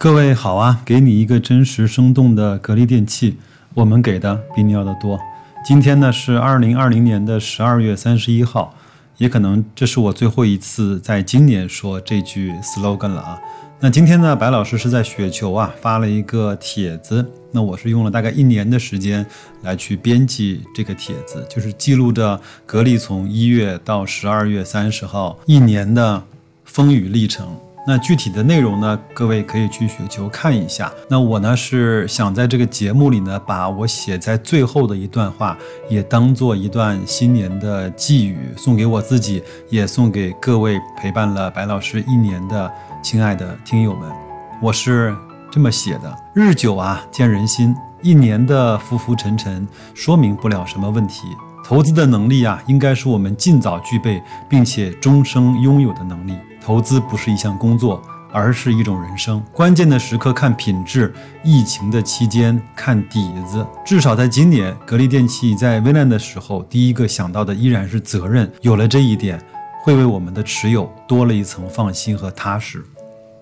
各位好啊，给你一个真实生动的格力电器，我们给的比你要的多。今天呢是二零二零年的十二月三十一号，也可能这是我最后一次在今年说这句 slogan 了啊。那今天呢，白老师是在雪球啊发了一个帖子，那我是用了大概一年的时间来去编辑这个帖子，就是记录着格力从一月到十二月三十号一年的风雨历程。那具体的内容呢，各位可以去雪球看一下。那我呢是想在这个节目里呢，把我写在最后的一段话，也当做一段新年的寄语，送给我自己，也送给各位陪伴了白老师一年的亲爱的听友们。我是这么写的：日久啊，见人心。一年的浮浮沉沉，说明不了什么问题。投资的能力啊，应该是我们尽早具备，并且终生拥有的能力。投资不是一项工作，而是一种人生。关键的时刻看品质，疫情的期间看底子。至少在今年，格力电器在危难的时候，第一个想到的依然是责任。有了这一点，会为我们的持有多了一层放心和踏实。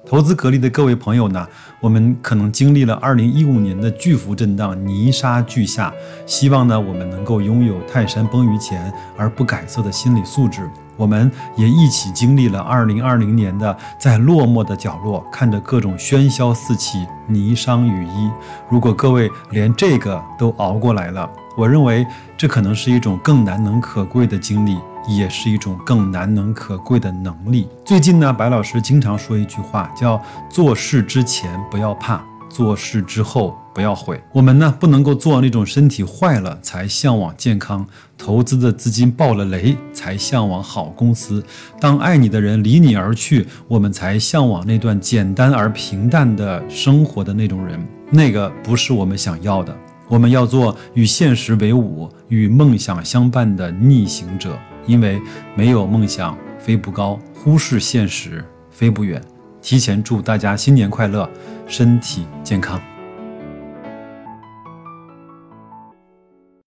投资格力的各位朋友呢，我们可能经历了二零一五年的巨幅震荡、泥沙俱下，希望呢，我们能够拥有泰山崩于前而不改色的心理素质。我们也一起经历了二零二零年的在落寞的角落，看着各种喧嚣四起、霓裳羽衣。如果各位连这个都熬过来了，我认为这可能是一种更难能可贵的经历，也是一种更难能可贵的能力。最近呢，白老师经常说一句话，叫“做事之前不要怕，做事之后”。不要悔，我们呢不能够做那种身体坏了才向往健康，投资的资金爆了雷才向往好公司，当爱你的人离你而去，我们才向往那段简单而平淡的生活的那种人，那个不是我们想要的。我们要做与现实为伍、与梦想相伴的逆行者，因为没有梦想飞不高，忽视现实飞不远。提前祝大家新年快乐，身体健康。